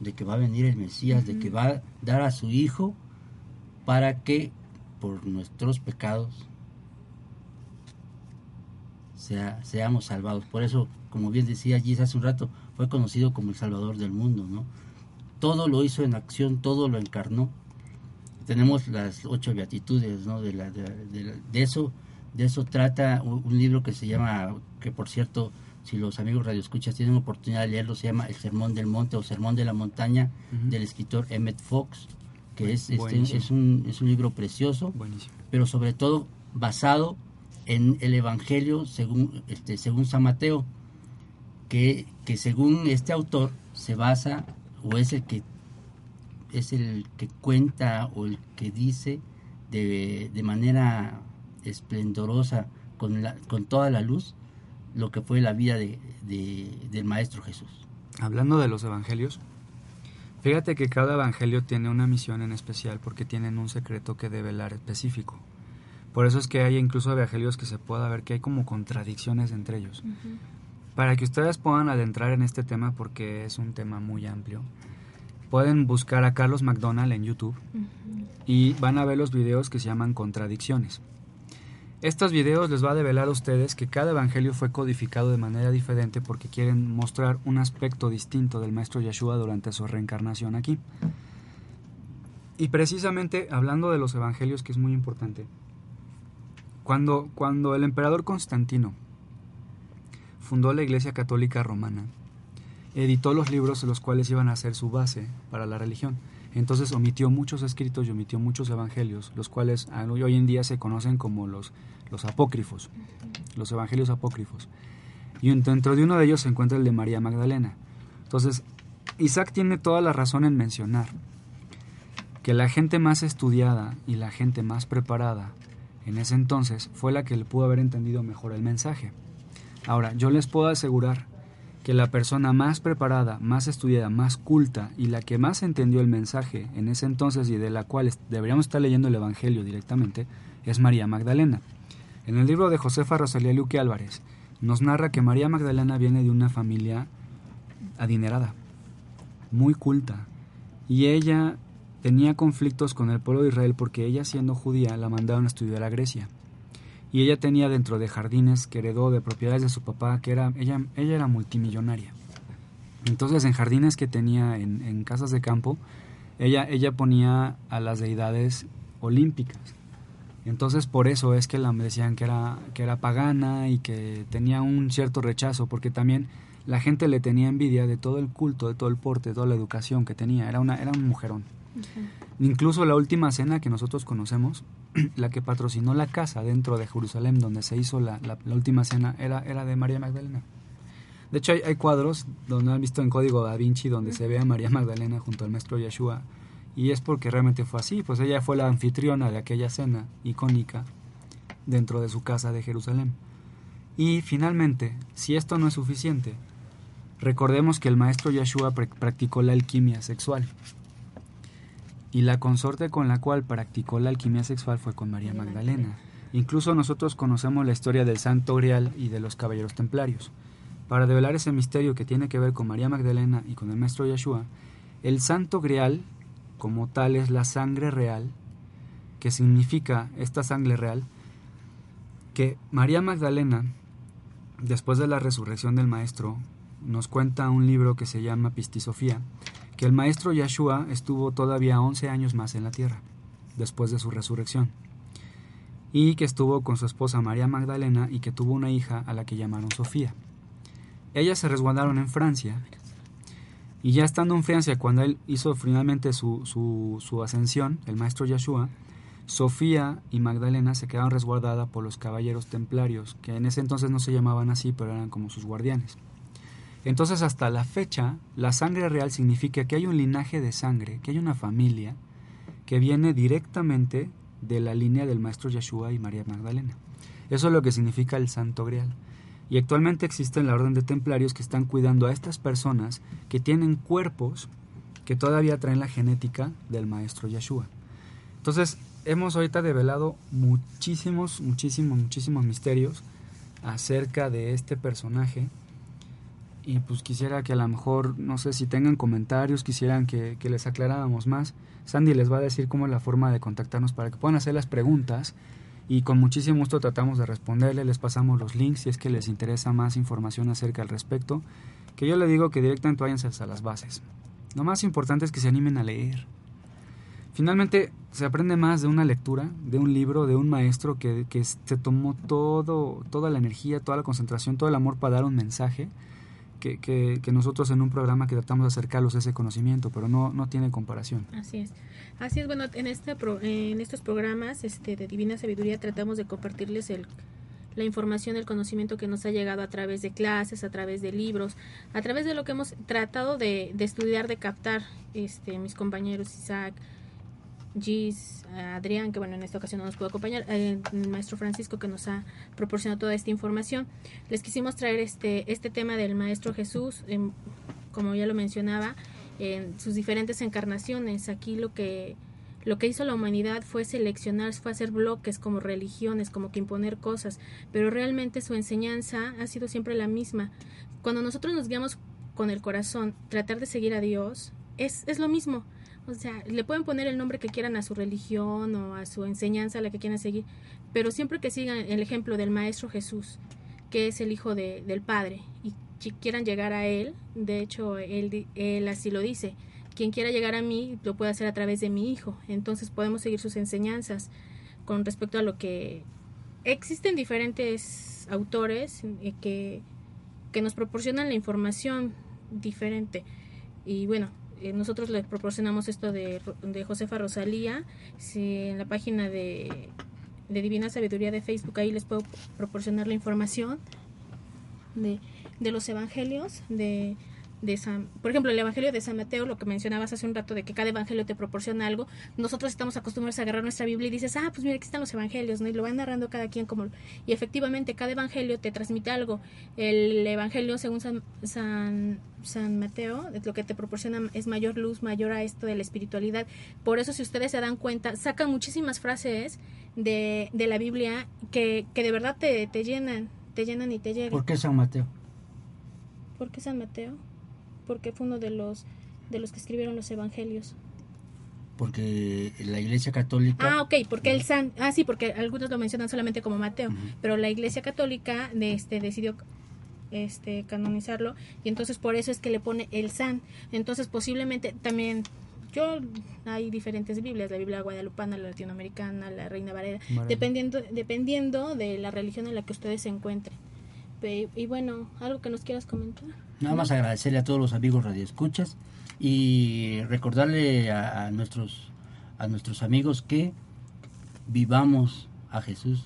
Speaker 1: de que va a venir el Mesías, de que va a dar a su Hijo para que por nuestros pecados sea, seamos salvados. Por eso, como bien decía Gis hace un rato, fue conocido como el Salvador del mundo, ¿no? Todo lo hizo en acción, todo lo encarnó. Tenemos las ocho beatitudes, ¿no? De, la, de, de eso, de eso trata un, un libro que se llama, que por cierto, si los amigos radioescuchas tienen oportunidad de leerlo, se llama El Sermón del Monte o Sermón de la Montaña del escritor Emmett Fox, que es, este, es, un, es un libro precioso, pero sobre todo basado en el Evangelio según, este, según San Mateo, que, que según este autor se basa o es el que es el que cuenta o el que dice de, de manera esplendorosa con, la, con toda la luz lo que fue la vida de, del Maestro Jesús.
Speaker 4: Hablando de los evangelios, fíjate que cada evangelio tiene una misión en especial porque tienen un secreto que develar específico. Por eso es que hay incluso evangelios que se pueda ver que hay como contradicciones entre ellos. Para que ustedes puedan adentrar en este tema porque es un tema muy amplio, pueden buscar a Carlos McDonald en YouTube y van a ver los videos que se llaman contradicciones. Estos videos les va a develar a ustedes que cada evangelio fue codificado de manera diferente porque quieren mostrar un aspecto distinto del Maestro Yeshua durante su reencarnación aquí. Y precisamente hablando de los evangelios, que es muy importante, cuando, cuando el emperador Constantino fundó la Iglesia Católica Romana, editó los libros los cuales iban a ser su base para la religión. Entonces omitió muchos escritos y omitió muchos evangelios, los cuales hoy en día se conocen como los, los apócrifos, los evangelios apócrifos. Y dentro de uno de ellos se encuentra el de María Magdalena. Entonces, Isaac tiene toda la razón en mencionar que la gente más estudiada y la gente más preparada en ese entonces fue la que le pudo haber entendido mejor el mensaje. Ahora, yo les puedo asegurar que la persona más preparada, más estudiada, más culta y la que más entendió el mensaje en ese entonces y de la cual deberíamos estar leyendo el Evangelio directamente, es María Magdalena. En el libro de Josefa Rosalía Luque Álvarez nos narra que María Magdalena viene de una familia adinerada, muy culta, y ella tenía conflictos con el pueblo de Israel porque ella siendo judía la mandaron a estudiar a Grecia y ella tenía dentro de jardines que heredó de propiedades de su papá, que era, ella, ella era multimillonaria. Entonces en jardines que tenía en, en casas de campo, ella, ella ponía a las deidades olímpicas. Entonces por eso es que la decían que era, que era pagana y que tenía un cierto rechazo, porque también la gente le tenía envidia de todo el culto, de todo el porte, de toda la educación que tenía. Era, una, era un mujerón. Incluso la última cena que nosotros conocemos, la que patrocinó la casa dentro de Jerusalén donde se hizo la, última cena, era, era de María Magdalena. De hecho, hay, hay, cuadros donde han visto en Código da Vinci donde se ve a María Magdalena junto al maestro Yeshua. Y es porque realmente fue así, pues ella fue la anfitriona de aquella cena icónica dentro de su casa de Jerusalén. Y finalmente, si esto no es suficiente, recordemos que el maestro Yeshua practicó la alquimia sexual y la consorte con la cual practicó la alquimia sexual fue con María Magdalena. Incluso nosotros conocemos la historia del Santo Grial y de los Caballeros Templarios. Para develar ese misterio que tiene que ver con María Magdalena y con el Maestro Yeshua, el Santo Grial, como tal, es la sangre real, que significa esta sangre real, que María Magdalena, después de la resurrección del Maestro, nos cuenta un libro que se llama Pistisofía, que el maestro Yeshua estuvo todavía 11 años más en la tierra, después de su resurrección, y que estuvo con su esposa María Magdalena y que tuvo una hija a la que llamaron Sofía. Ellas se resguardaron en Francia, y ya estando en Francia, cuando él hizo finalmente su, su, ascensión, el maestro Yeshua, Sofía y Magdalena se quedaron resguardadas por los caballeros templarios, que en ese entonces no se llamaban así, pero eran como sus guardianes. Entonces hasta la fecha, la sangre real significa que hay un linaje de sangre, que hay una familia que viene directamente de la línea del maestro Yeshua y María Magdalena. Eso es lo que significa el Santo Grial. Y actualmente existe la orden de templarios que están cuidando a estas personas que tienen cuerpos que todavía traen la genética del maestro Yeshua. Entonces, hemos ahorita develado muchísimos, muchísimos, muchísimos misterios acerca de este personaje y pues quisiera que a lo mejor, no sé si tengan comentarios, quisieran que, les aclaráramos más. Sandy les va a decir cómo es la forma de contactarnos para que puedan hacer las preguntas y con muchísimo gusto tratamos de responderle, les pasamos los links si es que les interesa más información acerca al respecto, que yo le digo que directamente váyanse a las bases. Lo más importante es que se animen a leer. Finalmente se aprende más de una lectura, de un libro, de un maestro que, que se tomó todo, toda la energía, toda la concentración, todo el amor para dar un mensaje que, que, nosotros en un programa que tratamos de acercarlos a ese conocimiento, pero no, no tiene comparación.
Speaker 3: Así es. Así es, bueno, en, este en estos programas este, de Divina Sabiduría tratamos de compartirles el, la información, el conocimiento que nos ha llegado a través de clases, a través de libros, a través de lo que hemos tratado de, de estudiar, de captar, este, mis compañeros Isaac, Gis, Adrián, que bueno, en esta ocasión no nos pudo acompañar, eh, el maestro Francisco que nos ha proporcionado toda esta información. Les quisimos traer este, este tema del maestro Jesús, como ya lo mencionaba, en sus diferentes encarnaciones. Aquí lo que, lo que hizo la humanidad fue seleccionar, fue hacer bloques como religiones, como que imponer cosas, pero realmente su enseñanza ha sido siempre la misma. Cuando nosotros nos guiamos con el corazón, tratar de seguir a Dios, es, es lo mismo o sea, le pueden poner el nombre que quieran a su religión o a su enseñanza, la que quieran seguir, pero siempre que sigan el ejemplo del Maestro Jesús, que es el Hijo de, del Padre, y quieran llegar a Él, de hecho, él, él así lo dice, quien quiera llegar a mí lo puede hacer a través de mi Hijo, entonces podemos seguir sus enseñanzas con respecto a lo que existen diferentes autores eh, que, que nos proporcionan la información diferente. Y bueno, eh, nosotros le proporcionamos esto de, de Josefa Rosalía. Si en la página de, de Divina Sabiduría de Facebook, ahí les puedo proporcionar la información de, de los evangelios, de de San, por ejemplo, el Evangelio de San Mateo, lo que mencionabas hace un rato de que cada evangelio te proporciona algo, nosotros estamos acostumbrados a agarrar nuestra Biblia y dices, ah, pues mira, aquí están los evangelios, ¿no? Y lo van narrando cada quien como... Y efectivamente, cada evangelio te transmite algo. El evangelio, según San, San, San Mateo, lo que te proporciona es mayor luz, mayor a esto de la espiritualidad. Por eso, si ustedes se dan cuenta, sacan muchísimas frases de, de la Biblia que, que de verdad te, te llenan, te llenan y te llegan.
Speaker 1: ¿Por qué San Mateo?
Speaker 3: ¿Por qué San Mateo? Porque fue uno de los de los que escribieron los evangelios.
Speaker 1: Porque la Iglesia Católica.
Speaker 3: Ah, ok, porque el San. Ah, sí, porque algunos lo mencionan solamente como Mateo, pero la Iglesia Católica de este decidió este canonizarlo y entonces por eso es que le pone el San. Entonces posiblemente también yo hay diferentes Biblias, la Biblia guadalupana, la latinoamericana, la Reina Vareda, dependiendo dependiendo de la religión en la que ustedes se encuentren. Y bueno, algo que nos quieras comentar.
Speaker 1: Nada más agradecerle a todos los amigos radioescuchas y recordarle a, nuestros a nuestros amigos que vivamos a Jesús,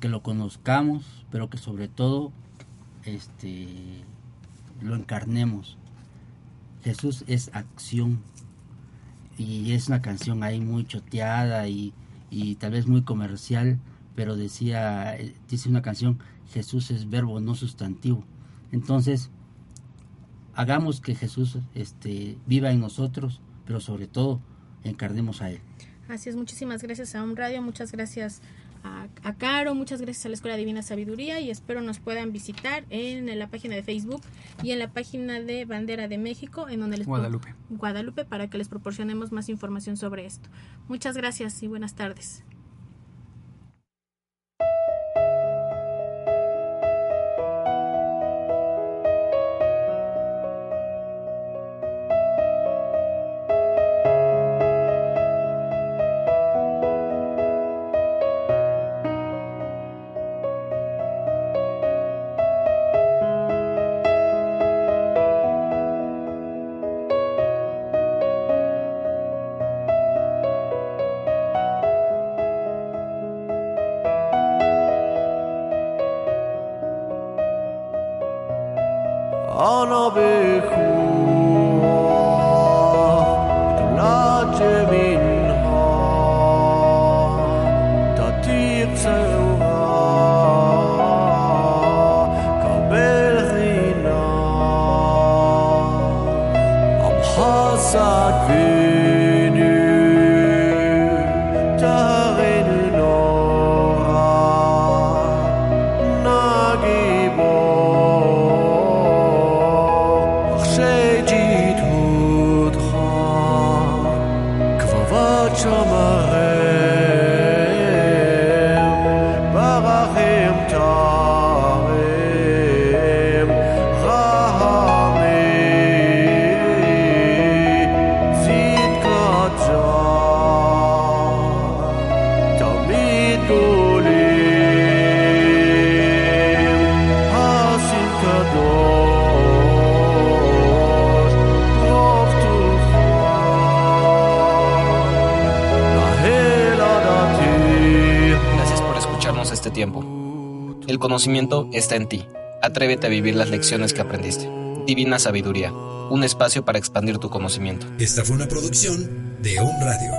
Speaker 1: que lo conozcamos, pero que sobre todo este lo encarnemos. Jesús es acción y es una canción ahí muy choteada y, y tal vez muy comercial, pero decía, eh, dice una canción, Jesús es verbo, no sustantivo. Entonces, hagamos que Jesús este, viva en nosotros, pero sobre todo encarnemos a Él.
Speaker 3: Así es, muchísimas gracias a Un Radio, muchas gracias a, Caro, muchas gracias a la Escuela Divina Sabiduría y espero nos puedan visitar en, la página de Facebook y en la página de Bandera de México, en donde les
Speaker 4: Guadalupe.
Speaker 3: Guadalupe, para que les proporcionemos más información sobre esto. Muchas gracias y buenas tardes.
Speaker 2: Conocimiento está en ti. Atrévete a vivir las lecciones que aprendiste. Divina Sabiduría, un espacio para expandir tu conocimiento.
Speaker 5: Esta fue una producción de On Radio.